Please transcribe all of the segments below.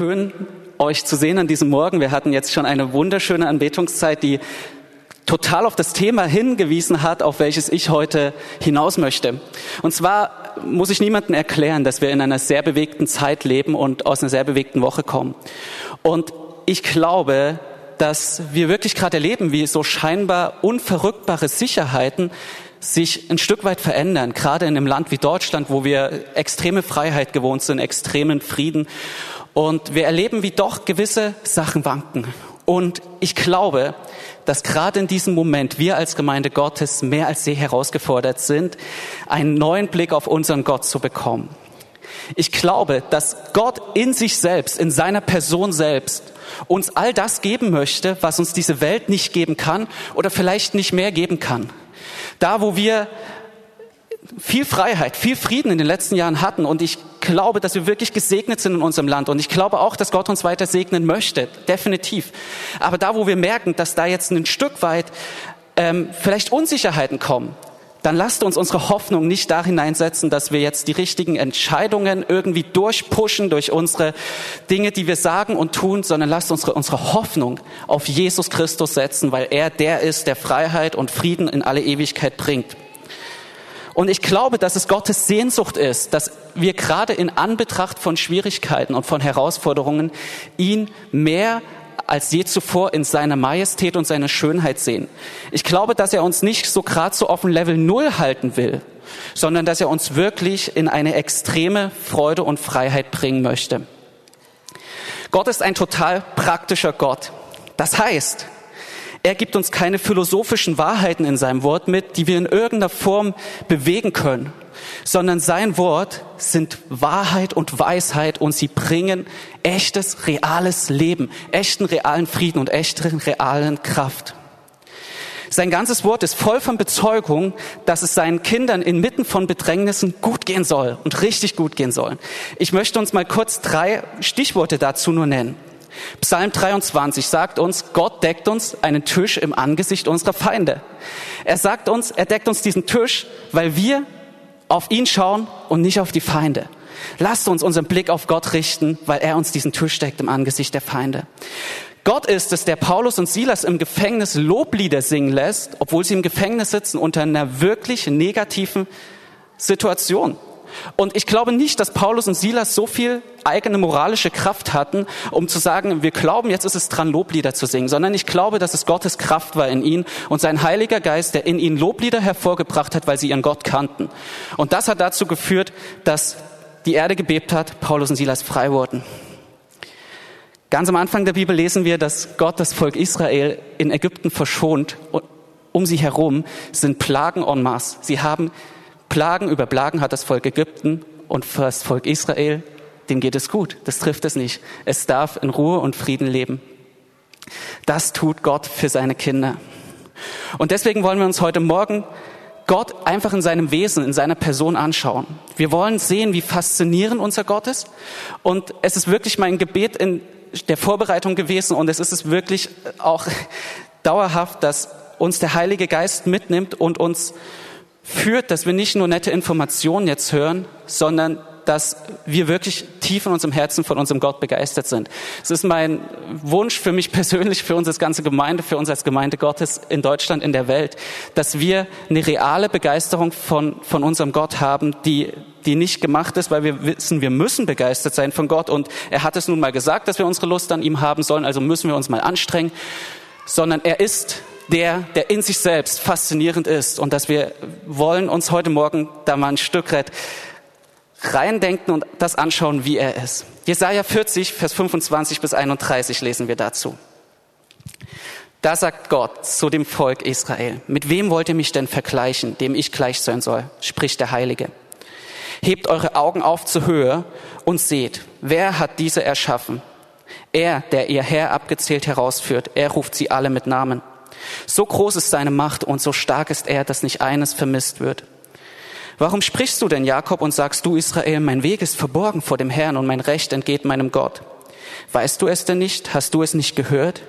schön, euch zu sehen an diesem Morgen. Wir hatten jetzt schon eine wunderschöne Anbetungszeit, die total auf das Thema hingewiesen hat, auf welches ich heute hinaus möchte. Und zwar muss ich niemandem erklären, dass wir in einer sehr bewegten Zeit leben und aus einer sehr bewegten Woche kommen. Und ich glaube, dass wir wirklich gerade erleben, wie so scheinbar unverrückbare Sicherheiten sich ein Stück weit verändern, gerade in einem Land wie Deutschland, wo wir extreme Freiheit gewohnt sind, extremen Frieden. Und wir erleben, wie doch gewisse Sachen wanken. Und ich glaube, dass gerade in diesem Moment wir als Gemeinde Gottes mehr als je herausgefordert sind, einen neuen Blick auf unseren Gott zu bekommen. Ich glaube, dass Gott in sich selbst, in seiner Person selbst, uns all das geben möchte, was uns diese Welt nicht geben kann oder vielleicht nicht mehr geben kann. Da, wo wir viel Freiheit, viel Frieden in den letzten Jahren hatten und ich glaube, dass wir wirklich gesegnet sind in unserem Land und ich glaube auch, dass Gott uns weiter segnen möchte, definitiv. Aber da, wo wir merken, dass da jetzt ein Stück weit ähm, vielleicht Unsicherheiten kommen, dann lasst uns unsere Hoffnung nicht da hineinsetzen, dass wir jetzt die richtigen Entscheidungen irgendwie durchpushen durch unsere Dinge, die wir sagen und tun, sondern lasst unsere, unsere Hoffnung auf Jesus Christus setzen, weil er der ist, der Freiheit und Frieden in alle Ewigkeit bringt. Und ich glaube, dass es Gottes Sehnsucht ist, dass wir gerade in Anbetracht von Schwierigkeiten und von Herausforderungen ihn mehr als je zuvor in seiner Majestät und seiner Schönheit sehen. Ich glaube, dass er uns nicht so gerade so dem Level Null halten will, sondern dass er uns wirklich in eine extreme Freude und Freiheit bringen möchte. Gott ist ein total praktischer Gott. Das heißt, er gibt uns keine philosophischen Wahrheiten in seinem Wort mit, die wir in irgendeiner Form bewegen können, sondern sein Wort sind Wahrheit und Weisheit und sie bringen echtes, reales Leben, echten, realen Frieden und echten, realen Kraft. Sein ganzes Wort ist voll von Bezeugung, dass es seinen Kindern inmitten von Bedrängnissen gut gehen soll und richtig gut gehen soll. Ich möchte uns mal kurz drei Stichworte dazu nur nennen. Psalm 23 sagt uns, Gott deckt uns einen Tisch im Angesicht unserer Feinde. Er sagt uns, er deckt uns diesen Tisch, weil wir auf ihn schauen und nicht auf die Feinde. Lasst uns unseren Blick auf Gott richten, weil er uns diesen Tisch deckt im Angesicht der Feinde. Gott ist es, der Paulus und Silas im Gefängnis Loblieder singen lässt, obwohl sie im Gefängnis sitzen unter einer wirklich negativen Situation. Und ich glaube nicht, dass Paulus und Silas so viel eigene moralische Kraft hatten, um zu sagen, wir glauben, jetzt ist es dran, Loblieder zu singen, sondern ich glaube, dass es Gottes Kraft war in ihnen und sein Heiliger Geist, der in ihnen Loblieder hervorgebracht hat, weil sie ihren Gott kannten. Und das hat dazu geführt, dass die Erde gebebt hat, Paulus und Silas frei wurden. Ganz am Anfang der Bibel lesen wir, dass Gott das Volk Israel in Ägypten verschont und um sie herum sind Plagen en masse. Sie haben Plagen über Plagen hat das Volk Ägypten und für das Volk Israel, dem geht es gut. Das trifft es nicht. Es darf in Ruhe und Frieden leben. Das tut Gott für seine Kinder. Und deswegen wollen wir uns heute Morgen Gott einfach in seinem Wesen, in seiner Person anschauen. Wir wollen sehen, wie faszinierend unser Gott ist. Und es ist wirklich mein Gebet in der Vorbereitung gewesen und es ist es wirklich auch dauerhaft, dass uns der Heilige Geist mitnimmt und uns führt, dass wir nicht nur nette Informationen jetzt hören, sondern dass wir wirklich tief in unserem Herzen von unserem Gott begeistert sind. Es ist mein Wunsch für mich persönlich, für uns als ganze Gemeinde, für uns als Gemeinde Gottes in Deutschland, in der Welt, dass wir eine reale Begeisterung von, von unserem Gott haben, die, die nicht gemacht ist, weil wir wissen, wir müssen begeistert sein von Gott und er hat es nun mal gesagt, dass wir unsere Lust an ihm haben sollen, also müssen wir uns mal anstrengen, sondern er ist der, der in sich selbst faszinierend ist und dass wir wollen uns heute Morgen da mal ein Stück weit reindenken und das anschauen, wie er ist. Jesaja 40, Vers 25 bis 31 lesen wir dazu. Da sagt Gott zu dem Volk Israel, mit wem wollt ihr mich denn vergleichen, dem ich gleich sein soll, spricht der Heilige. Hebt eure Augen auf zur Höhe und seht, wer hat diese erschaffen? Er, der ihr Herr abgezählt herausführt, er ruft sie alle mit Namen. So groß ist seine Macht und so stark ist er, dass nicht eines vermisst wird. Warum sprichst du denn, Jakob, und sagst du, Israel, mein Weg ist verborgen vor dem Herrn und mein Recht entgeht meinem Gott? Weißt du es denn nicht? Hast du es nicht gehört?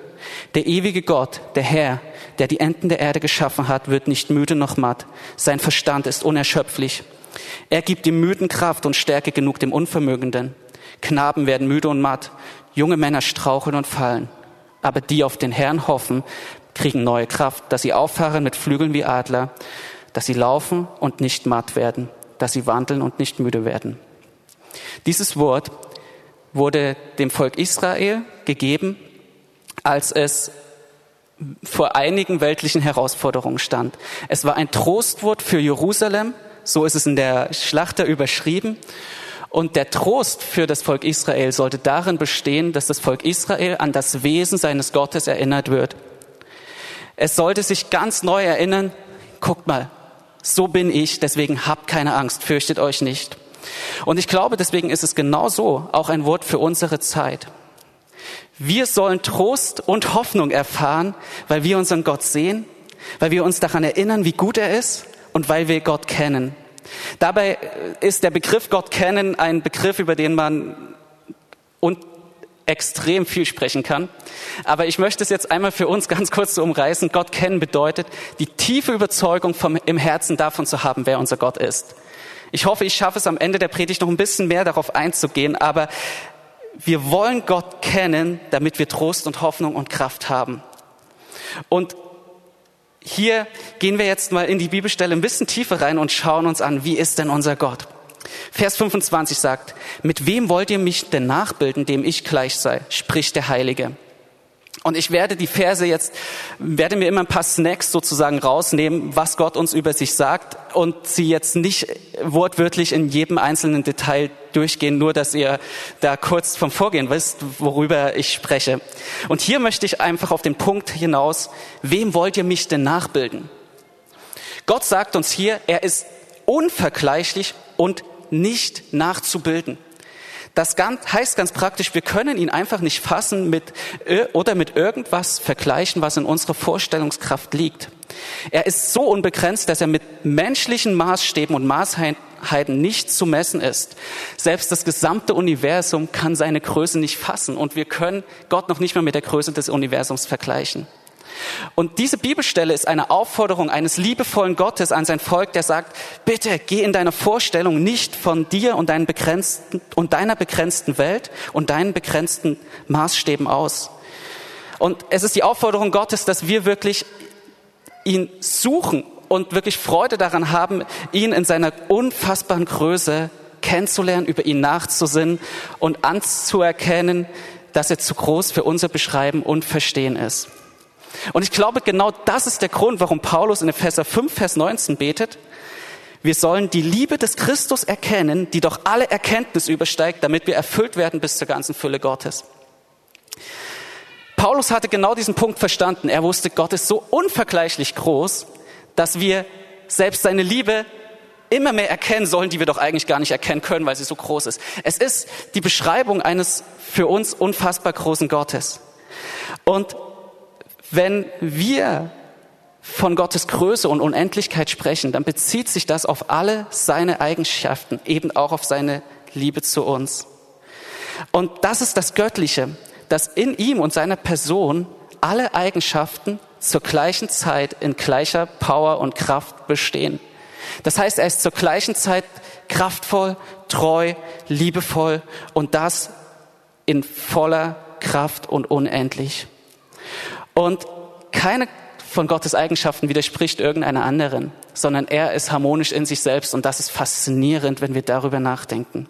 Der ewige Gott, der Herr, der die Enden der Erde geschaffen hat, wird nicht müde noch matt. Sein Verstand ist unerschöpflich. Er gibt dem Müden Kraft und Stärke genug dem Unvermögenden. Knaben werden müde und matt, junge Männer straucheln und fallen. Aber die auf den Herrn hoffen, kriegen neue Kraft, dass sie auffahren mit Flügeln wie Adler, dass sie laufen und nicht matt werden, dass sie wandeln und nicht müde werden. Dieses Wort wurde dem Volk Israel gegeben, als es vor einigen weltlichen Herausforderungen stand. Es war ein Trostwort für Jerusalem, so ist es in der Schlachter überschrieben. Und der Trost für das Volk Israel sollte darin bestehen, dass das Volk Israel an das Wesen seines Gottes erinnert wird. Es sollte sich ganz neu erinnern, guckt mal, so bin ich, deswegen habt keine Angst, fürchtet euch nicht. Und ich glaube, deswegen ist es genauso auch ein Wort für unsere Zeit. Wir sollen Trost und Hoffnung erfahren, weil wir unseren Gott sehen, weil wir uns daran erinnern, wie gut er ist und weil wir Gott kennen. Dabei ist der Begriff Gott kennen ein Begriff, über den man und extrem viel sprechen kann. Aber ich möchte es jetzt einmal für uns ganz kurz so umreißen. Gott kennen bedeutet, die tiefe Überzeugung vom, im Herzen davon zu haben, wer unser Gott ist. Ich hoffe, ich schaffe es am Ende der Predigt noch ein bisschen mehr darauf einzugehen, aber wir wollen Gott kennen, damit wir Trost und Hoffnung und Kraft haben. Und hier gehen wir jetzt mal in die Bibelstelle ein bisschen tiefer rein und schauen uns an, wie ist denn unser Gott? Vers 25 sagt, mit wem wollt ihr mich denn nachbilden, dem ich gleich sei, spricht der Heilige. Und ich werde die Verse jetzt, werde mir immer ein paar Snacks sozusagen rausnehmen, was Gott uns über sich sagt und sie jetzt nicht wortwörtlich in jedem einzelnen Detail durchgehen, nur dass ihr da kurz vom Vorgehen wisst, worüber ich spreche. Und hier möchte ich einfach auf den Punkt hinaus, wem wollt ihr mich denn nachbilden? Gott sagt uns hier, er ist unvergleichlich und nicht nachzubilden. Das heißt ganz praktisch, wir können ihn einfach nicht fassen mit, oder mit irgendwas vergleichen, was in unserer Vorstellungskraft liegt. Er ist so unbegrenzt, dass er mit menschlichen Maßstäben und Maßheiten nicht zu messen ist. Selbst das gesamte Universum kann seine Größe nicht fassen und wir können Gott noch nicht mal mit der Größe des Universums vergleichen. Und diese Bibelstelle ist eine Aufforderung eines liebevollen Gottes an sein Volk, der sagt, bitte geh in deiner Vorstellung nicht von dir und, deinen begrenzten, und deiner begrenzten Welt und deinen begrenzten Maßstäben aus. Und es ist die Aufforderung Gottes, dass wir wirklich ihn suchen und wirklich Freude daran haben, ihn in seiner unfassbaren Größe kennenzulernen, über ihn nachzusinnen und anzuerkennen, dass er zu groß für unser Beschreiben und Verstehen ist. Und ich glaube, genau das ist der Grund, warum Paulus in Epheser 5, Vers 19 betet. Wir sollen die Liebe des Christus erkennen, die doch alle Erkenntnis übersteigt, damit wir erfüllt werden bis zur ganzen Fülle Gottes. Paulus hatte genau diesen Punkt verstanden. Er wusste, Gott ist so unvergleichlich groß, dass wir selbst seine Liebe immer mehr erkennen sollen, die wir doch eigentlich gar nicht erkennen können, weil sie so groß ist. Es ist die Beschreibung eines für uns unfassbar großen Gottes. Und wenn wir von Gottes Größe und Unendlichkeit sprechen, dann bezieht sich das auf alle seine Eigenschaften, eben auch auf seine Liebe zu uns. Und das ist das Göttliche, dass in ihm und seiner Person alle Eigenschaften zur gleichen Zeit in gleicher Power und Kraft bestehen. Das heißt, er ist zur gleichen Zeit kraftvoll, treu, liebevoll und das in voller Kraft und unendlich. Und keine von Gottes Eigenschaften widerspricht irgendeiner anderen, sondern er ist harmonisch in sich selbst und das ist faszinierend, wenn wir darüber nachdenken.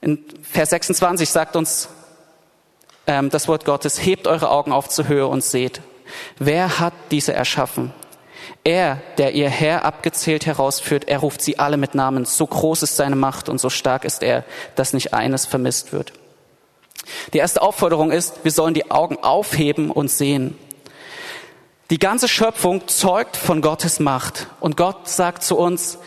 In Vers 26 sagt uns ähm, das Wort Gottes, hebt eure Augen auf zur Höhe und seht, wer hat diese erschaffen? Er, der ihr Herr abgezählt herausführt, er ruft sie alle mit Namen. So groß ist seine Macht und so stark ist er, dass nicht eines vermisst wird. Die erste Aufforderung ist, wir sollen die Augen aufheben und sehen. Die ganze Schöpfung zeugt von Gottes Macht. Und Gott sagt zu uns,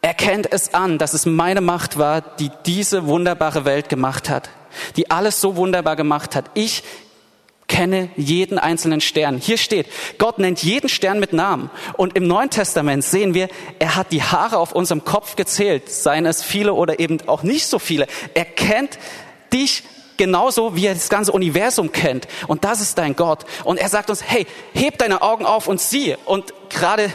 erkennt es an, dass es meine Macht war, die diese wunderbare Welt gemacht hat, die alles so wunderbar gemacht hat. Ich kenne jeden einzelnen Stern. Hier steht, Gott nennt jeden Stern mit Namen. Und im Neuen Testament sehen wir, er hat die Haare auf unserem Kopf gezählt, seien es viele oder eben auch nicht so viele. Er kennt dich genauso, wie er das ganze Universum kennt. Und das ist dein Gott. Und er sagt uns, hey, heb deine Augen auf und sieh. Und gerade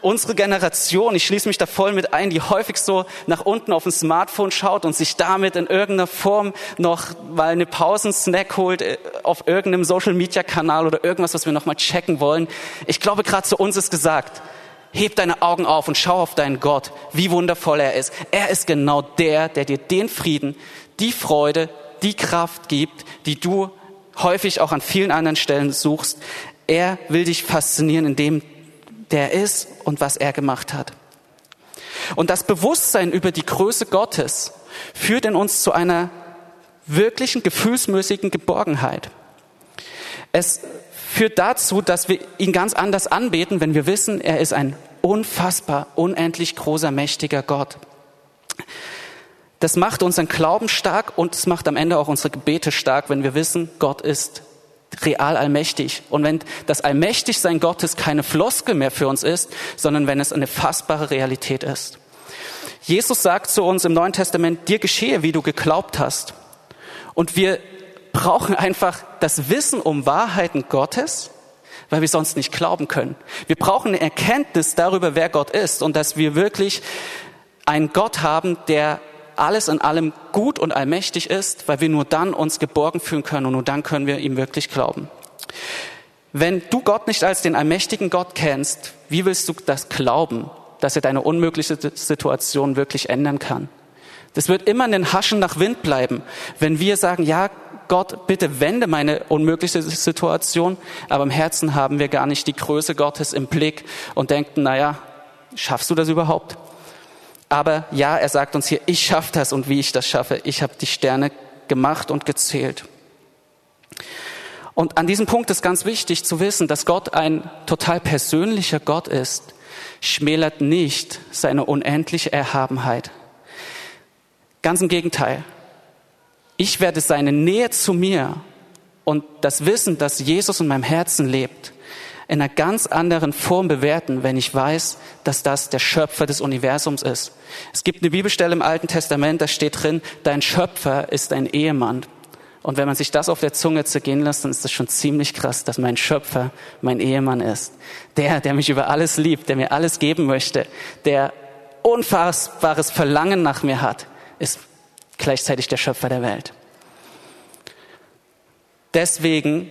unsere Generation, ich schließe mich da voll mit ein, die häufig so nach unten auf ein Smartphone schaut und sich damit in irgendeiner Form noch mal eine Pausensnack holt äh, auf irgendeinem Social Media Kanal oder irgendwas, was wir noch mal checken wollen. Ich glaube, gerade zu uns ist gesagt, heb deine Augen auf und schau auf deinen Gott, wie wundervoll er ist. Er ist genau der, der dir den Frieden, die Freude, die Kraft gibt, die du häufig auch an vielen anderen Stellen suchst. Er will dich faszinieren in dem, der ist und was er gemacht hat. Und das Bewusstsein über die Größe Gottes führt in uns zu einer wirklichen gefühlsmäßigen Geborgenheit. Es führt dazu, dass wir ihn ganz anders anbeten, wenn wir wissen, er ist ein unfassbar, unendlich großer, mächtiger Gott. Das macht unseren Glauben stark und es macht am Ende auch unsere Gebete stark, wenn wir wissen, Gott ist real allmächtig. Und wenn das Allmächtigsein Gottes keine Floskel mehr für uns ist, sondern wenn es eine fassbare Realität ist. Jesus sagt zu uns im Neuen Testament, dir geschehe, wie du geglaubt hast. Und wir brauchen einfach das Wissen um Wahrheiten Gottes, weil wir sonst nicht glauben können. Wir brauchen eine Erkenntnis darüber, wer Gott ist und dass wir wirklich einen Gott haben, der alles in allem gut und allmächtig ist, weil wir nur dann uns geborgen fühlen können und nur dann können wir ihm wirklich glauben. Wenn du Gott nicht als den allmächtigen Gott kennst, wie willst du das glauben, dass er deine unmögliche Situation wirklich ändern kann? Das wird immer ein Haschen nach Wind bleiben, wenn wir sagen, ja, Gott, bitte wende meine unmögliche Situation, aber im Herzen haben wir gar nicht die Größe Gottes im Blick und denken, naja, schaffst du das überhaupt? Aber ja, er sagt uns hier, ich schaffe das und wie ich das schaffe. Ich habe die Sterne gemacht und gezählt. Und an diesem Punkt ist ganz wichtig zu wissen, dass Gott ein total persönlicher Gott ist, schmälert nicht seine unendliche Erhabenheit. Ganz im Gegenteil. Ich werde seine Nähe zu mir und das Wissen, dass Jesus in meinem Herzen lebt, in einer ganz anderen Form bewerten, wenn ich weiß, dass das der Schöpfer des Universums ist. Es gibt eine Bibelstelle im Alten Testament, da steht drin, dein Schöpfer ist dein Ehemann. Und wenn man sich das auf der Zunge zergehen lässt, dann ist das schon ziemlich krass, dass mein Schöpfer mein Ehemann ist. Der, der mich über alles liebt, der mir alles geben möchte, der unfassbares Verlangen nach mir hat, ist gleichzeitig der Schöpfer der Welt. Deswegen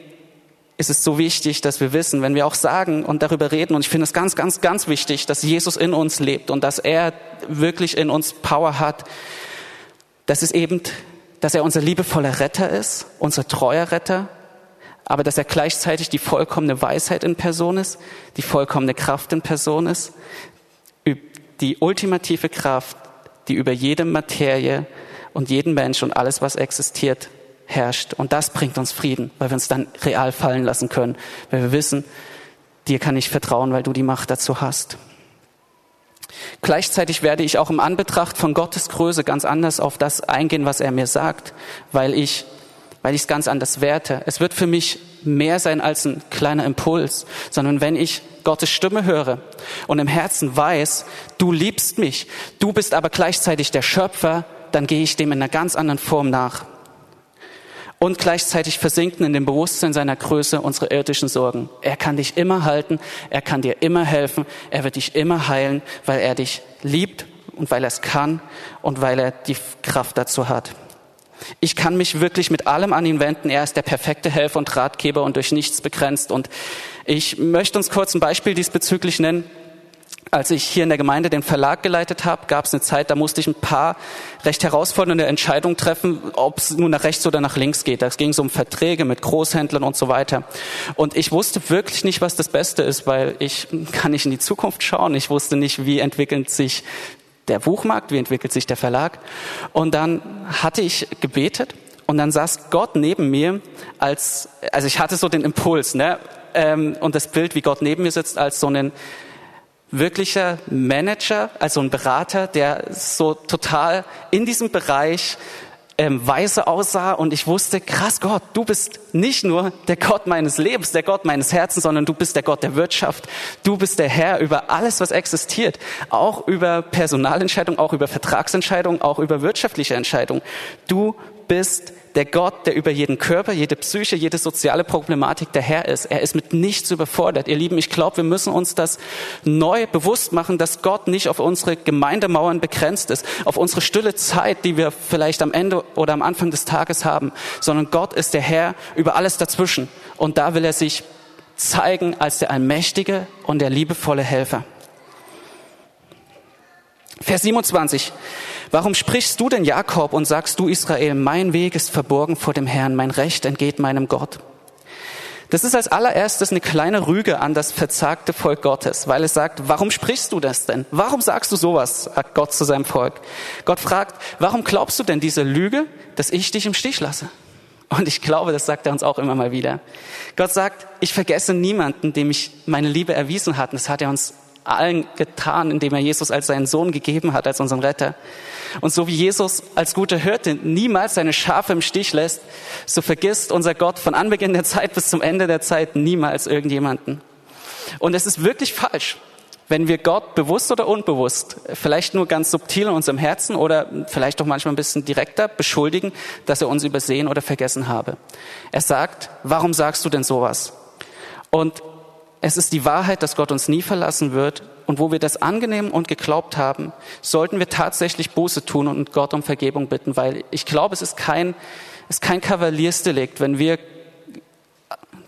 ist es so wichtig, dass wir wissen, wenn wir auch sagen und darüber reden, und ich finde es ganz, ganz, ganz wichtig, dass Jesus in uns lebt und dass er wirklich in uns Power hat, dass es eben, dass er unser liebevoller Retter ist, unser treuer Retter, aber dass er gleichzeitig die vollkommene Weisheit in Person ist, die vollkommene Kraft in Person ist, die ultimative Kraft, die über jede Materie und jeden Mensch und alles, was existiert, herrscht. Und das bringt uns Frieden, weil wir uns dann real fallen lassen können, weil wir wissen, dir kann ich vertrauen, weil du die Macht dazu hast. Gleichzeitig werde ich auch im Anbetracht von Gottes Größe ganz anders auf das eingehen, was er mir sagt, weil ich, weil ich es ganz anders werte. Es wird für mich mehr sein als ein kleiner Impuls, sondern wenn ich Gottes Stimme höre und im Herzen weiß, du liebst mich, du bist aber gleichzeitig der Schöpfer, dann gehe ich dem in einer ganz anderen Form nach und gleichzeitig versinken in dem Bewusstsein seiner Größe unsere irdischen Sorgen. Er kann dich immer halten, er kann dir immer helfen, er wird dich immer heilen, weil er dich liebt und weil er es kann und weil er die Kraft dazu hat. Ich kann mich wirklich mit allem an ihn wenden. Er ist der perfekte Helfer und Ratgeber und durch nichts begrenzt. Und ich möchte uns kurz ein Beispiel diesbezüglich nennen als ich hier in der Gemeinde den Verlag geleitet habe, gab es eine Zeit, da musste ich ein paar recht herausfordernde Entscheidungen treffen, ob es nun nach rechts oder nach links geht. Da ging so um Verträge mit Großhändlern und so weiter. Und ich wusste wirklich nicht, was das Beste ist, weil ich kann nicht in die Zukunft schauen. Ich wusste nicht, wie entwickelt sich der Buchmarkt, wie entwickelt sich der Verlag. Und dann hatte ich gebetet und dann saß Gott neben mir als, also ich hatte so den Impuls, ne? Ähm, und das Bild, wie Gott neben mir sitzt, als so einen wirklicher Manager, also ein Berater, der so total in diesem Bereich ähm, weise aussah und ich wusste, krass Gott, du bist nicht nur der Gott meines Lebens, der Gott meines Herzens, sondern du bist der Gott der Wirtschaft. Du bist der Herr über alles, was existiert. Auch über Personalentscheidungen, auch über Vertragsentscheidungen, auch über wirtschaftliche Entscheidungen. Du bist der Gott, der über jeden Körper, jede Psyche, jede soziale Problematik der Herr ist. Er ist mit nichts überfordert. Ihr Lieben, ich glaube, wir müssen uns das neu bewusst machen, dass Gott nicht auf unsere Gemeindemauern begrenzt ist, auf unsere stille Zeit, die wir vielleicht am Ende oder am Anfang des Tages haben, sondern Gott ist der Herr über alles dazwischen. Und da will er sich zeigen als der allmächtige und der liebevolle Helfer. Vers 27. Warum sprichst du denn Jakob und sagst du Israel, mein Weg ist verborgen vor dem Herrn, mein Recht entgeht meinem Gott? Das ist als allererstes eine kleine Rüge an das verzagte Volk Gottes, weil es sagt, warum sprichst du das denn? Warum sagst du sowas, sagt Gott zu seinem Volk? Gott fragt, warum glaubst du denn diese Lüge, dass ich dich im Stich lasse? Und ich glaube, das sagt er uns auch immer mal wieder. Gott sagt, ich vergesse niemanden, dem ich meine Liebe erwiesen hat. Und das hat er uns allen getan, indem er Jesus als seinen Sohn gegeben hat, als unseren Retter. Und so wie Jesus als guter Hirte niemals seine Schafe im Stich lässt, so vergisst unser Gott von Anbeginn der Zeit bis zum Ende der Zeit niemals irgendjemanden. Und es ist wirklich falsch, wenn wir Gott bewusst oder unbewusst, vielleicht nur ganz subtil in unserem Herzen oder vielleicht auch manchmal ein bisschen direkter beschuldigen, dass er uns übersehen oder vergessen habe. Er sagt, warum sagst du denn sowas? Und es ist die Wahrheit, dass Gott uns nie verlassen wird. Und wo wir das angenehm und geglaubt haben, sollten wir tatsächlich Buße tun und Gott um Vergebung bitten, weil ich glaube, es ist kein, es ist kein Kavaliersdelikt, wenn wir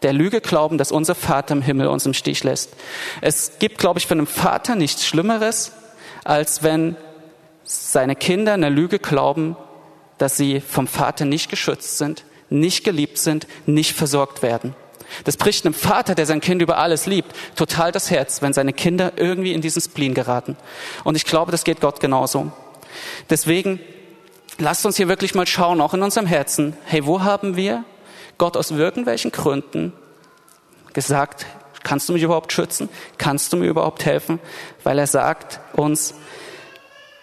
der Lüge glauben, dass unser Vater im Himmel uns im Stich lässt. Es gibt, glaube ich, für einen Vater nichts Schlimmeres, als wenn seine Kinder einer Lüge glauben, dass sie vom Vater nicht geschützt sind, nicht geliebt sind, nicht versorgt werden. Das bricht einem Vater, der sein Kind über alles liebt, total das Herz, wenn seine Kinder irgendwie in diesen Spleen geraten. Und ich glaube, das geht Gott genauso. Deswegen lasst uns hier wirklich mal schauen, auch in unserem Herzen, hey, wo haben wir Gott aus irgendwelchen Gründen gesagt, kannst du mich überhaupt schützen? Kannst du mir überhaupt helfen? Weil er sagt uns,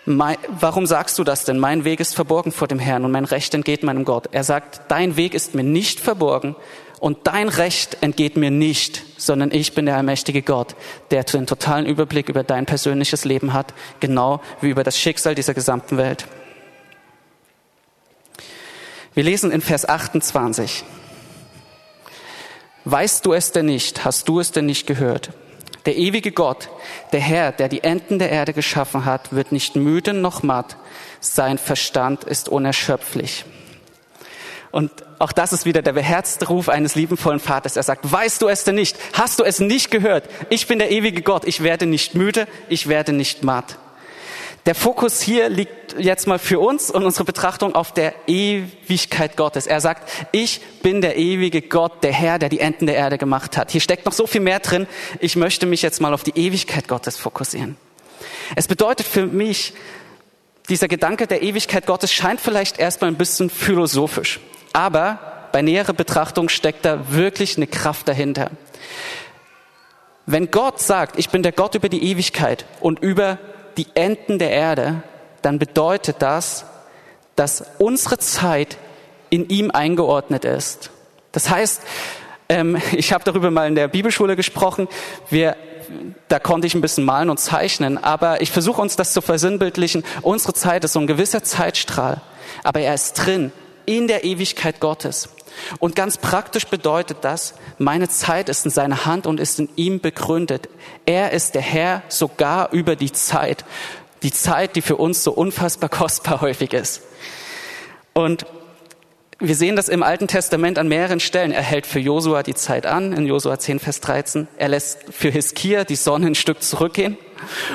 mein, warum sagst du das denn? Mein Weg ist verborgen vor dem Herrn und mein Recht entgeht meinem Gott. Er sagt, dein Weg ist mir nicht verborgen und dein Recht entgeht mir nicht, sondern ich bin der allmächtige Gott, der den totalen Überblick über dein persönliches Leben hat, genau wie über das Schicksal dieser gesamten Welt. Wir lesen in Vers 28. Weißt du es denn nicht? Hast du es denn nicht gehört? Der ewige Gott, der Herr, der die Enden der Erde geschaffen hat, wird nicht müde noch matt. Sein Verstand ist unerschöpflich. Und auch das ist wieder der beherzte Ruf eines liebenvollen Vaters. Er sagt, weißt du es denn nicht? Hast du es nicht gehört? Ich bin der ewige Gott. Ich werde nicht müde. Ich werde nicht matt. Der Fokus hier liegt jetzt mal für uns und unsere Betrachtung auf der Ewigkeit Gottes. Er sagt, ich bin der ewige Gott, der Herr, der die Enden der Erde gemacht hat. Hier steckt noch so viel mehr drin. Ich möchte mich jetzt mal auf die Ewigkeit Gottes fokussieren. Es bedeutet für mich, dieser Gedanke der Ewigkeit Gottes scheint vielleicht erstmal ein bisschen philosophisch. Aber bei näherer Betrachtung steckt da wirklich eine Kraft dahinter. Wenn Gott sagt, ich bin der Gott über die Ewigkeit und über die Enden der Erde, dann bedeutet das, dass unsere Zeit in ihm eingeordnet ist. Das heißt, ähm, ich habe darüber mal in der Bibelschule gesprochen. Wir, da konnte ich ein bisschen malen und zeichnen, aber ich versuche uns das zu versinnbildlichen. Unsere Zeit ist so ein gewisser Zeitstrahl, aber er ist drin in der Ewigkeit Gottes. Und ganz praktisch bedeutet das, meine Zeit ist in seiner Hand und ist in ihm begründet. Er ist der Herr sogar über die Zeit. Die Zeit, die für uns so unfassbar kostbar häufig ist. Und wir sehen das im Alten Testament an mehreren Stellen. Er hält für Josua die Zeit an, in Josua 10, Vers 13. Er lässt für Hiskia die Sonne ein Stück zurückgehen.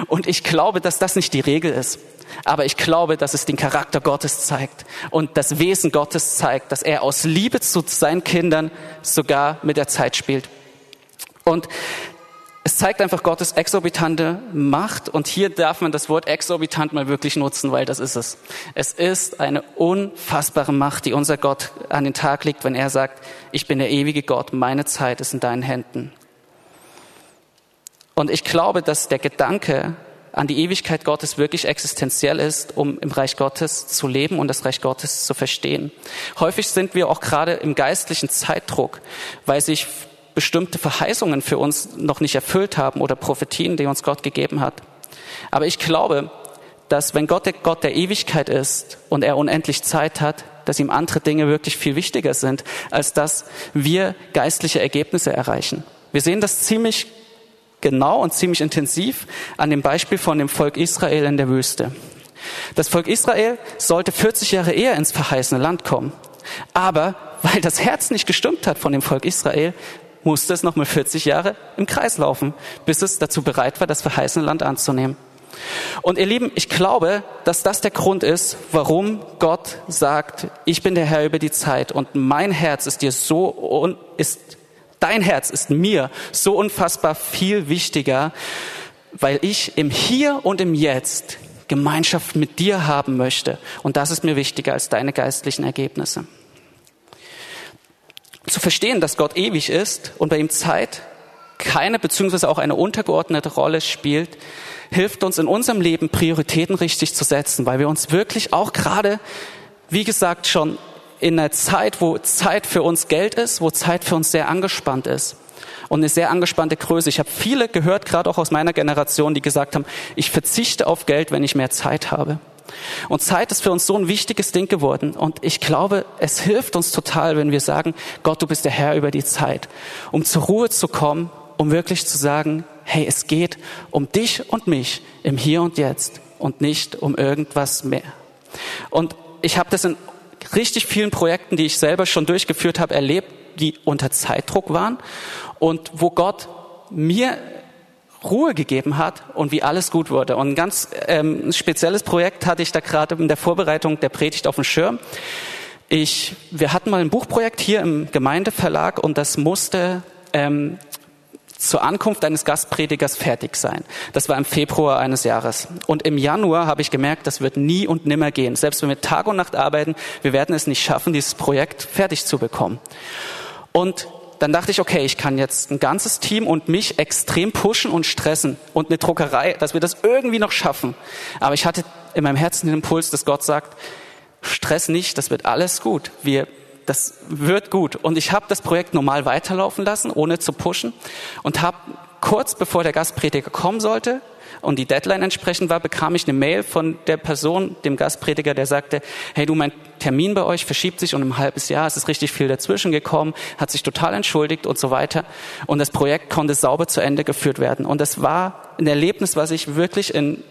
Und ich glaube, dass das nicht die Regel ist. Aber ich glaube, dass es den Charakter Gottes zeigt und das Wesen Gottes zeigt, dass er aus Liebe zu seinen Kindern sogar mit der Zeit spielt. Und es zeigt einfach Gottes exorbitante Macht und hier darf man das Wort exorbitant mal wirklich nutzen, weil das ist es. Es ist eine unfassbare Macht, die unser Gott an den Tag legt, wenn er sagt, ich bin der ewige Gott, meine Zeit ist in deinen Händen. Und ich glaube, dass der Gedanke an die Ewigkeit Gottes wirklich existenziell ist, um im Reich Gottes zu leben und das Reich Gottes zu verstehen. Häufig sind wir auch gerade im geistlichen Zeitdruck, weil sich bestimmte Verheißungen für uns noch nicht erfüllt haben oder Prophetien, die uns Gott gegeben hat. Aber ich glaube, dass wenn Gott der Gott der Ewigkeit ist und er unendlich Zeit hat, dass ihm andere Dinge wirklich viel wichtiger sind, als dass wir geistliche Ergebnisse erreichen. Wir sehen das ziemlich genau und ziemlich intensiv an dem Beispiel von dem Volk Israel in der Wüste. Das Volk Israel sollte 40 Jahre eher ins verheißene Land kommen. Aber weil das Herz nicht gestimmt hat von dem Volk Israel, musste es noch mal 40 Jahre im Kreis laufen, bis es dazu bereit war, das verheißene Land anzunehmen. Und ihr Lieben, ich glaube, dass das der Grund ist, warum Gott sagt, ich bin der Herr über die Zeit und mein Herz ist dir so, ist, dein Herz ist mir so unfassbar viel wichtiger, weil ich im Hier und im Jetzt Gemeinschaft mit dir haben möchte. Und das ist mir wichtiger als deine geistlichen Ergebnisse. Zu verstehen, dass Gott ewig ist und bei ihm Zeit keine beziehungsweise auch eine untergeordnete Rolle spielt, hilft uns in unserem Leben Prioritäten richtig zu setzen, weil wir uns wirklich auch gerade, wie gesagt, schon in einer Zeit, wo Zeit für uns Geld ist, wo Zeit für uns sehr angespannt ist und eine sehr angespannte Größe. Ich habe viele gehört, gerade auch aus meiner Generation, die gesagt haben, ich verzichte auf Geld, wenn ich mehr Zeit habe. Und Zeit ist für uns so ein wichtiges Ding geworden. Und ich glaube, es hilft uns total, wenn wir sagen, Gott, du bist der Herr über die Zeit, um zur Ruhe zu kommen, um wirklich zu sagen, hey, es geht um dich und mich im Hier und Jetzt und nicht um irgendwas mehr. Und ich habe das in richtig vielen Projekten, die ich selber schon durchgeführt habe, erlebt, die unter Zeitdruck waren und wo Gott mir Ruhe gegeben hat und wie alles gut wurde. Und ein ganz ähm, spezielles Projekt hatte ich da gerade in der Vorbereitung der Predigt auf dem Schirm. Ich, wir hatten mal ein Buchprojekt hier im Gemeindeverlag und das musste ähm, zur Ankunft eines Gastpredigers fertig sein. Das war im Februar eines Jahres. Und im Januar habe ich gemerkt, das wird nie und nimmer gehen. Selbst wenn wir Tag und Nacht arbeiten, wir werden es nicht schaffen, dieses Projekt fertig zu bekommen. Und dann dachte ich, okay, ich kann jetzt ein ganzes Team und mich extrem pushen und stressen und eine Druckerei, dass wir das irgendwie noch schaffen. Aber ich hatte in meinem Herzen den Impuls, dass Gott sagt, Stress nicht, das wird alles gut. Wir das wird gut. Und ich habe das Projekt normal weiterlaufen lassen, ohne zu pushen. Und habe kurz bevor der Gastprediger kommen sollte und die Deadline entsprechend war, bekam ich eine Mail von der Person, dem Gastprediger, der sagte, hey du, mein Termin bei euch verschiebt sich um ein halbes Jahr, es ist richtig viel dazwischen gekommen, hat sich total entschuldigt und so weiter. Und das Projekt konnte sauber zu Ende geführt werden. Und das war ein Erlebnis, was ich wirklich in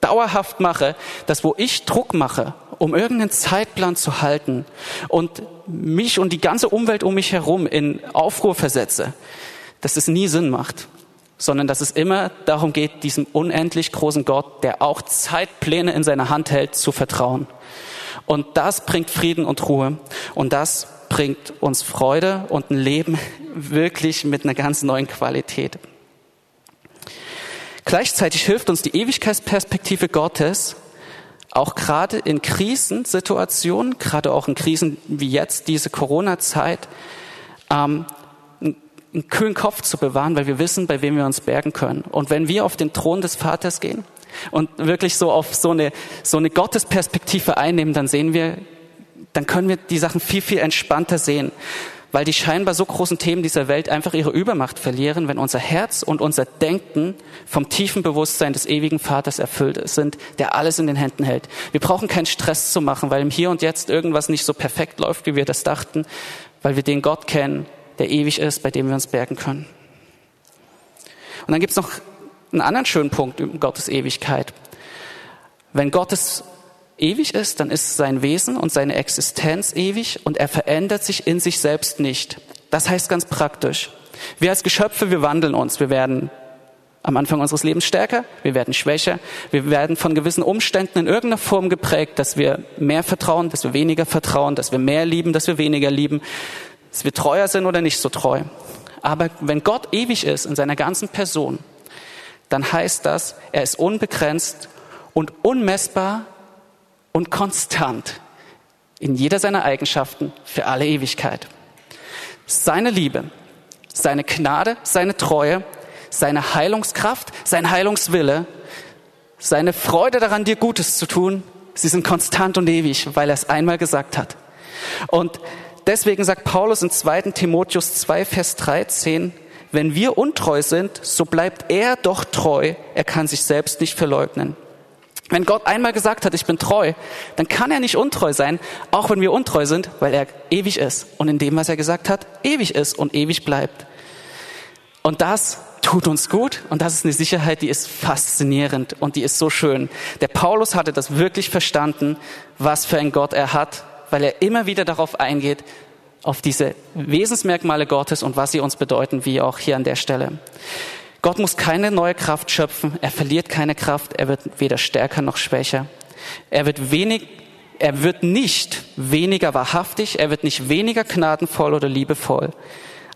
dauerhaft mache, dass wo ich Druck mache, um irgendeinen Zeitplan zu halten und mich und die ganze Umwelt um mich herum in Aufruhr versetze, dass es nie Sinn macht, sondern dass es immer darum geht, diesem unendlich großen Gott, der auch Zeitpläne in seiner Hand hält, zu vertrauen. Und das bringt Frieden und Ruhe und das bringt uns Freude und ein Leben wirklich mit einer ganz neuen Qualität. Gleichzeitig hilft uns die Ewigkeitsperspektive Gottes, auch gerade in Krisensituationen, gerade auch in Krisen wie jetzt, diese Corona-Zeit, ähm, einen kühlen Kopf zu bewahren, weil wir wissen, bei wem wir uns bergen können. Und wenn wir auf den Thron des Vaters gehen und wirklich so auf so eine, so eine Gottesperspektive einnehmen, dann sehen wir, dann können wir die Sachen viel, viel entspannter sehen weil die scheinbar so großen Themen dieser Welt einfach ihre Übermacht verlieren, wenn unser Herz und unser Denken vom tiefen Bewusstsein des ewigen Vaters erfüllt sind, der alles in den Händen hält. Wir brauchen keinen Stress zu machen, weil im Hier und Jetzt irgendwas nicht so perfekt läuft, wie wir das dachten, weil wir den Gott kennen, der ewig ist, bei dem wir uns bergen können. Und dann gibt es noch einen anderen schönen Punkt über Gottes Ewigkeit. Wenn Gottes ewig ist, dann ist sein Wesen und seine Existenz ewig und er verändert sich in sich selbst nicht. Das heißt ganz praktisch. Wir als Geschöpfe, wir wandeln uns. Wir werden am Anfang unseres Lebens stärker, wir werden schwächer, wir werden von gewissen Umständen in irgendeiner Form geprägt, dass wir mehr vertrauen, dass wir weniger vertrauen, dass wir mehr lieben, dass wir weniger lieben, dass wir treuer sind oder nicht so treu. Aber wenn Gott ewig ist in seiner ganzen Person, dann heißt das, er ist unbegrenzt und unmessbar und konstant in jeder seiner Eigenschaften für alle Ewigkeit. Seine Liebe, seine Gnade, seine Treue, seine Heilungskraft, sein Heilungswille, seine Freude daran, dir Gutes zu tun, sie sind konstant und ewig, weil er es einmal gesagt hat. Und deswegen sagt Paulus in 2. Timotheus 2, Vers 13, wenn wir untreu sind, so bleibt er doch treu, er kann sich selbst nicht verleugnen. Wenn Gott einmal gesagt hat, ich bin treu, dann kann er nicht untreu sein, auch wenn wir untreu sind, weil er ewig ist und in dem, was er gesagt hat, ewig ist und ewig bleibt. Und das tut uns gut und das ist eine Sicherheit, die ist faszinierend und die ist so schön. Der Paulus hatte das wirklich verstanden, was für ein Gott er hat, weil er immer wieder darauf eingeht, auf diese Wesensmerkmale Gottes und was sie uns bedeuten, wie auch hier an der Stelle. Gott muss keine neue Kraft schöpfen, er verliert keine Kraft, er wird weder stärker noch schwächer. Er wird wenig, er wird nicht weniger wahrhaftig, er wird nicht weniger gnadenvoll oder liebevoll,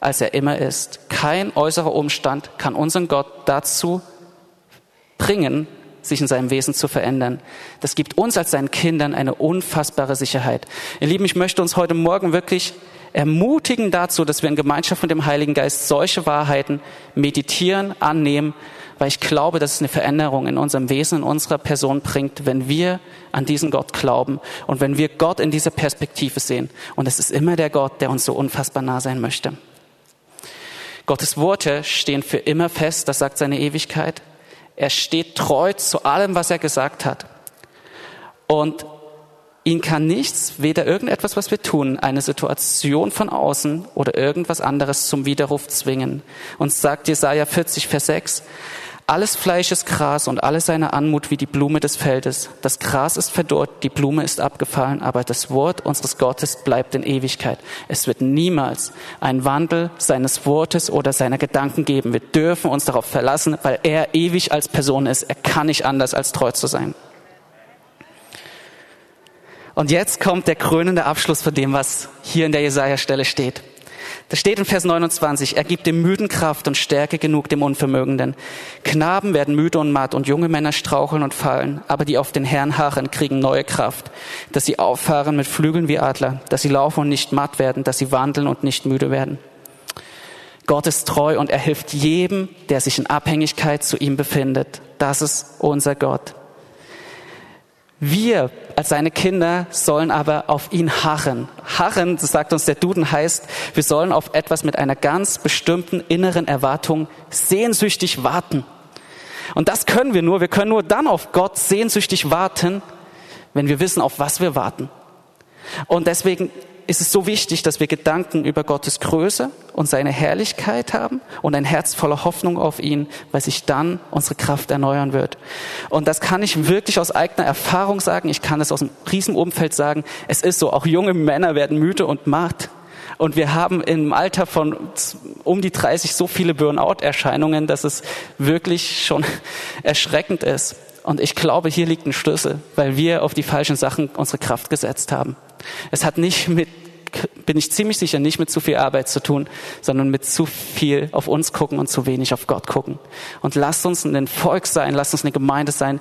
als er immer ist. Kein äußerer Umstand kann unseren Gott dazu bringen, sich in seinem Wesen zu verändern. Das gibt uns als seinen Kindern eine unfassbare Sicherheit. Ihr Lieben, ich möchte uns heute Morgen wirklich ermutigen dazu, dass wir in Gemeinschaft mit dem Heiligen Geist solche Wahrheiten meditieren, annehmen, weil ich glaube, dass es eine Veränderung in unserem Wesen, in unserer Person bringt, wenn wir an diesen Gott glauben und wenn wir Gott in dieser Perspektive sehen. Und es ist immer der Gott, der uns so unfassbar nah sein möchte. Gottes Worte stehen für immer fest, das sagt seine Ewigkeit. Er steht treu zu allem, was er gesagt hat. Und Ihn kann nichts, weder irgendetwas, was wir tun, eine Situation von außen oder irgendwas anderes zum Widerruf zwingen. Und sagt Jesaja 40, Vers 6, alles Fleisch ist Gras und alle seine Anmut wie die Blume des Feldes. Das Gras ist verdorrt, die Blume ist abgefallen, aber das Wort unseres Gottes bleibt in Ewigkeit. Es wird niemals einen Wandel seines Wortes oder seiner Gedanken geben. Wir dürfen uns darauf verlassen, weil er ewig als Person ist. Er kann nicht anders als treu zu sein. Und jetzt kommt der krönende Abschluss von dem, was hier in der Jesaja-Stelle steht. Da steht in Vers 29, er gibt dem Müden Kraft und Stärke genug dem Unvermögenden. Knaben werden müde und matt und junge Männer straucheln und fallen, aber die auf den Herrn harren, kriegen neue Kraft, dass sie auffahren mit Flügeln wie Adler, dass sie laufen und nicht matt werden, dass sie wandeln und nicht müde werden. Gott ist treu und er hilft jedem, der sich in Abhängigkeit zu ihm befindet. Das ist unser Gott. Wir als seine Kinder sollen aber auf ihn harren. Harren, das sagt uns der Duden, heißt, wir sollen auf etwas mit einer ganz bestimmten inneren Erwartung sehnsüchtig warten. Und das können wir nur, wir können nur dann auf Gott sehnsüchtig warten, wenn wir wissen, auf was wir warten. Und deswegen ist es so wichtig, dass wir Gedanken über Gottes Größe und seine Herrlichkeit haben und ein Herz voller Hoffnung auf ihn, weil sich dann unsere Kraft erneuern wird. Und das kann ich wirklich aus eigener Erfahrung sagen. Ich kann es aus dem Riesenumfeld sagen. Es ist so, auch junge Männer werden müde und matt. Und wir haben im Alter von um die 30 so viele Burnout-Erscheinungen, dass es wirklich schon erschreckend ist. Und ich glaube, hier liegt ein Schlüssel, weil wir auf die falschen Sachen unsere Kraft gesetzt haben. Es hat nicht mit, bin ich ziemlich sicher, nicht mit zu viel Arbeit zu tun, sondern mit zu viel auf uns gucken und zu wenig auf Gott gucken. Und lasst uns ein Volk sein, lasst uns eine Gemeinde sein,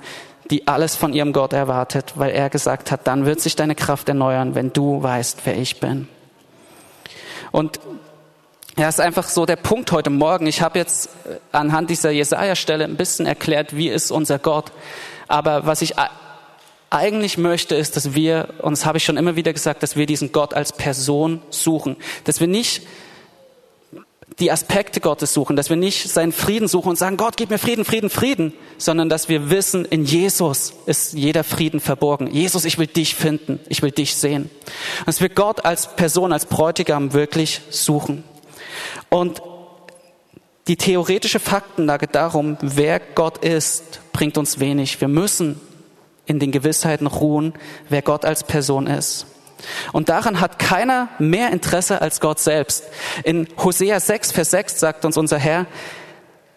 die alles von ihrem Gott erwartet, weil er gesagt hat, dann wird sich deine Kraft erneuern, wenn du weißt, wer ich bin. Und ja, ist einfach so der Punkt heute Morgen. Ich habe jetzt äh, anhand dieser Jesaja-Stelle ein bisschen erklärt, wie ist unser Gott. Aber was ich eigentlich möchte, ist, dass wir, und das habe ich schon immer wieder gesagt, dass wir diesen Gott als Person suchen. Dass wir nicht die Aspekte Gottes suchen, dass wir nicht seinen Frieden suchen und sagen, Gott, gib mir Frieden, Frieden, Frieden, sondern dass wir wissen, in Jesus ist jeder Frieden verborgen. Jesus, ich will dich finden, ich will dich sehen. Dass wir Gott als Person, als Bräutigam wirklich suchen. Und die theoretische Faktenlage darum, wer Gott ist, bringt uns wenig. Wir müssen in den Gewissheiten ruhen, wer Gott als Person ist. Und daran hat keiner mehr Interesse als Gott selbst. In Hosea 6, Vers 6 sagt uns unser Herr,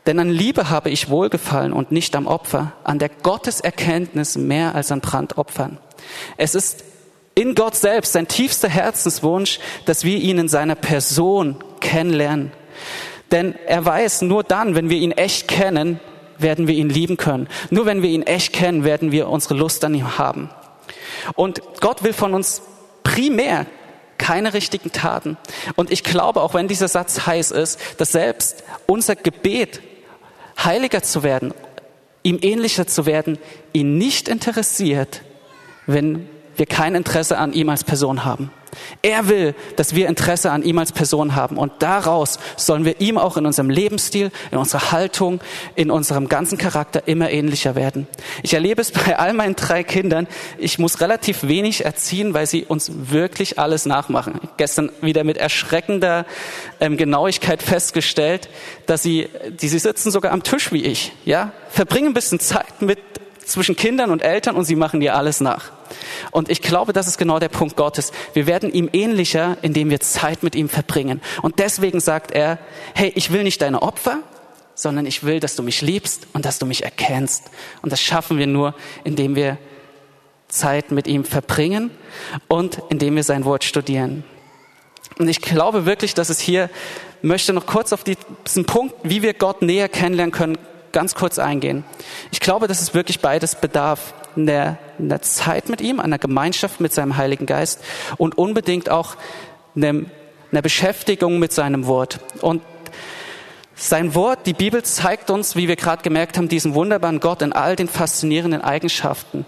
denn an Liebe habe ich wohlgefallen und nicht am Opfer, an der Gotteserkenntnis mehr als an Brandopfern. Es ist in Gott selbst sein tiefster Herzenswunsch, dass wir ihn in seiner Person kennenlernen. Denn er weiß, nur dann, wenn wir ihn echt kennen, werden wir ihn lieben können. Nur wenn wir ihn echt kennen, werden wir unsere Lust an ihm haben. Und Gott will von uns primär keine richtigen Taten. Und ich glaube, auch wenn dieser Satz heiß ist, dass selbst unser Gebet, heiliger zu werden, ihm ähnlicher zu werden, ihn nicht interessiert, wenn wir kein Interesse an ihm als Person haben. Er will, dass wir Interesse an ihm als Person haben. Und daraus sollen wir ihm auch in unserem Lebensstil, in unserer Haltung, in unserem ganzen Charakter immer ähnlicher werden. Ich erlebe es bei all meinen drei Kindern. Ich muss relativ wenig erziehen, weil sie uns wirklich alles nachmachen. Gestern wieder mit erschreckender ähm, Genauigkeit festgestellt, dass sie, die, sie sitzen sogar am Tisch wie ich, ja, verbringen ein bisschen Zeit mit zwischen Kindern und Eltern und sie machen dir alles nach. Und ich glaube, das ist genau der Punkt Gottes. Wir werden ihm ähnlicher, indem wir Zeit mit ihm verbringen. Und deswegen sagt er, hey, ich will nicht deine Opfer, sondern ich will, dass du mich liebst und dass du mich erkennst. Und das schaffen wir nur, indem wir Zeit mit ihm verbringen und indem wir sein Wort studieren. Und ich glaube wirklich, dass es hier, möchte noch kurz auf diesen Punkt, wie wir Gott näher kennenlernen können, ganz kurz eingehen. Ich glaube, dass es wirklich beides bedarf. In der, Zeit mit ihm, einer Gemeinschaft mit seinem Heiligen Geist und unbedingt auch einer, einer Beschäftigung mit seinem Wort. Und sein Wort, die Bibel zeigt uns, wie wir gerade gemerkt haben, diesen wunderbaren Gott in all den faszinierenden Eigenschaften.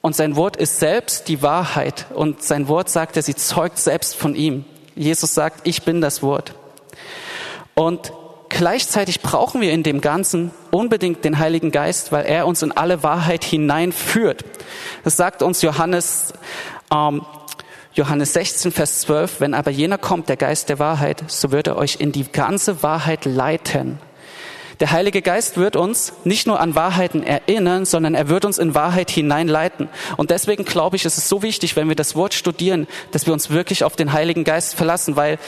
Und sein Wort ist selbst die Wahrheit. Und sein Wort sagt er, sie zeugt selbst von ihm. Jesus sagt, ich bin das Wort. Und gleichzeitig brauchen wir in dem Ganzen unbedingt den Heiligen Geist, weil er uns in alle Wahrheit hineinführt. Das sagt uns Johannes, ähm, Johannes 16, Vers 12, wenn aber jener kommt, der Geist der Wahrheit, so wird er euch in die ganze Wahrheit leiten. Der Heilige Geist wird uns nicht nur an Wahrheiten erinnern, sondern er wird uns in Wahrheit hineinleiten. Und deswegen glaube ich, ist es so wichtig, wenn wir das Wort studieren, dass wir uns wirklich auf den Heiligen Geist verlassen, weil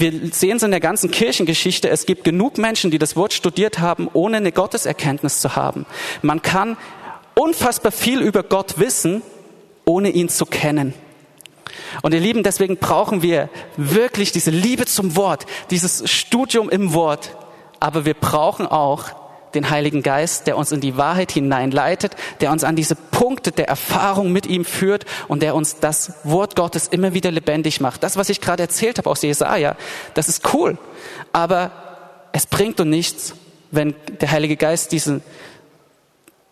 wir sehen es in der ganzen Kirchengeschichte, es gibt genug Menschen, die das Wort studiert haben, ohne eine Gotteserkenntnis zu haben. Man kann unfassbar viel über Gott wissen, ohne ihn zu kennen. Und ihr Lieben, deswegen brauchen wir wirklich diese Liebe zum Wort, dieses Studium im Wort. Aber wir brauchen auch den Heiligen Geist, der uns in die Wahrheit hineinleitet, der uns an diese Punkte der Erfahrung mit ihm führt und der uns das Wort Gottes immer wieder lebendig macht. Das, was ich gerade erzählt habe aus Jesaja, das ist cool, aber es bringt uns nichts, wenn der Heilige Geist diesen,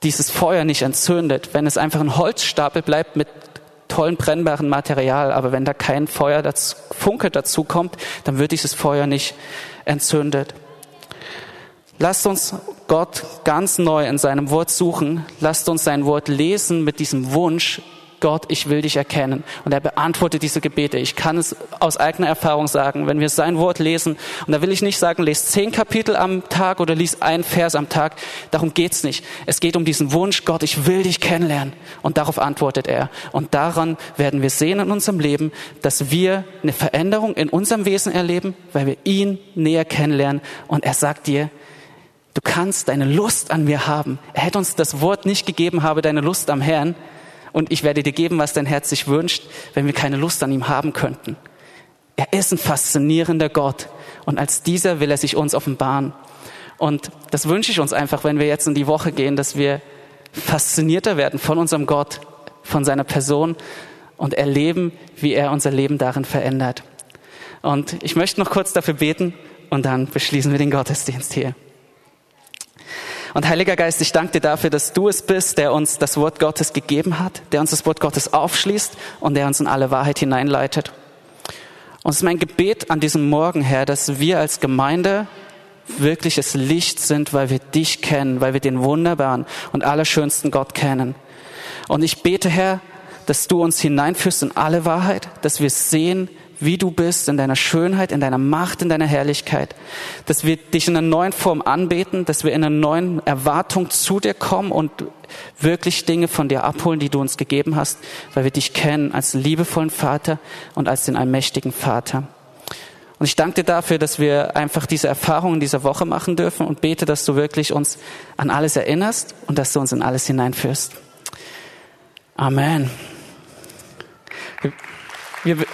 dieses Feuer nicht entzündet, wenn es einfach ein Holzstapel bleibt mit tollen brennbaren Material, aber wenn da kein Feuer, dazu, Funke dazu kommt, dann wird dieses Feuer nicht entzündet. Lasst uns Gott ganz neu in seinem Wort suchen. Lasst uns sein Wort lesen mit diesem Wunsch, Gott, ich will dich erkennen. Und er beantwortet diese Gebete. Ich kann es aus eigener Erfahrung sagen, wenn wir sein Wort lesen, und da will ich nicht sagen, lest zehn Kapitel am Tag oder lies ein Vers am Tag. Darum geht's nicht. Es geht um diesen Wunsch, Gott, ich will dich kennenlernen. Und darauf antwortet er. Und daran werden wir sehen in unserem Leben, dass wir eine Veränderung in unserem Wesen erleben, weil wir ihn näher kennenlernen. Und er sagt dir, Du kannst deine Lust an mir haben. Er hätte uns das Wort nicht gegeben, habe deine Lust am Herrn. Und ich werde dir geben, was dein Herz sich wünscht, wenn wir keine Lust an ihm haben könnten. Er ist ein faszinierender Gott. Und als dieser will er sich uns offenbaren. Und das wünsche ich uns einfach, wenn wir jetzt in die Woche gehen, dass wir faszinierter werden von unserem Gott, von seiner Person und erleben, wie er unser Leben darin verändert. Und ich möchte noch kurz dafür beten und dann beschließen wir den Gottesdienst hier. Und Heiliger Geist, ich danke dir dafür, dass du es bist, der uns das Wort Gottes gegeben hat, der uns das Wort Gottes aufschließt und der uns in alle Wahrheit hineinleitet. Und es ist mein Gebet an diesem Morgen, Herr, dass wir als Gemeinde wirkliches Licht sind, weil wir dich kennen, weil wir den wunderbaren und allerschönsten Gott kennen. Und ich bete, Herr, dass du uns hineinführst in alle Wahrheit, dass wir sehen, wie du bist, in deiner Schönheit, in deiner Macht, in deiner Herrlichkeit. Dass wir dich in einer neuen Form anbeten, dass wir in einer neuen Erwartung zu dir kommen und wirklich Dinge von dir abholen, die du uns gegeben hast, weil wir dich kennen als liebevollen Vater und als den allmächtigen Vater. Und ich danke dir dafür, dass wir einfach diese Erfahrung in dieser Woche machen dürfen und bete, dass du wirklich uns an alles erinnerst und dass du uns in alles hineinführst. Amen. Wir, wir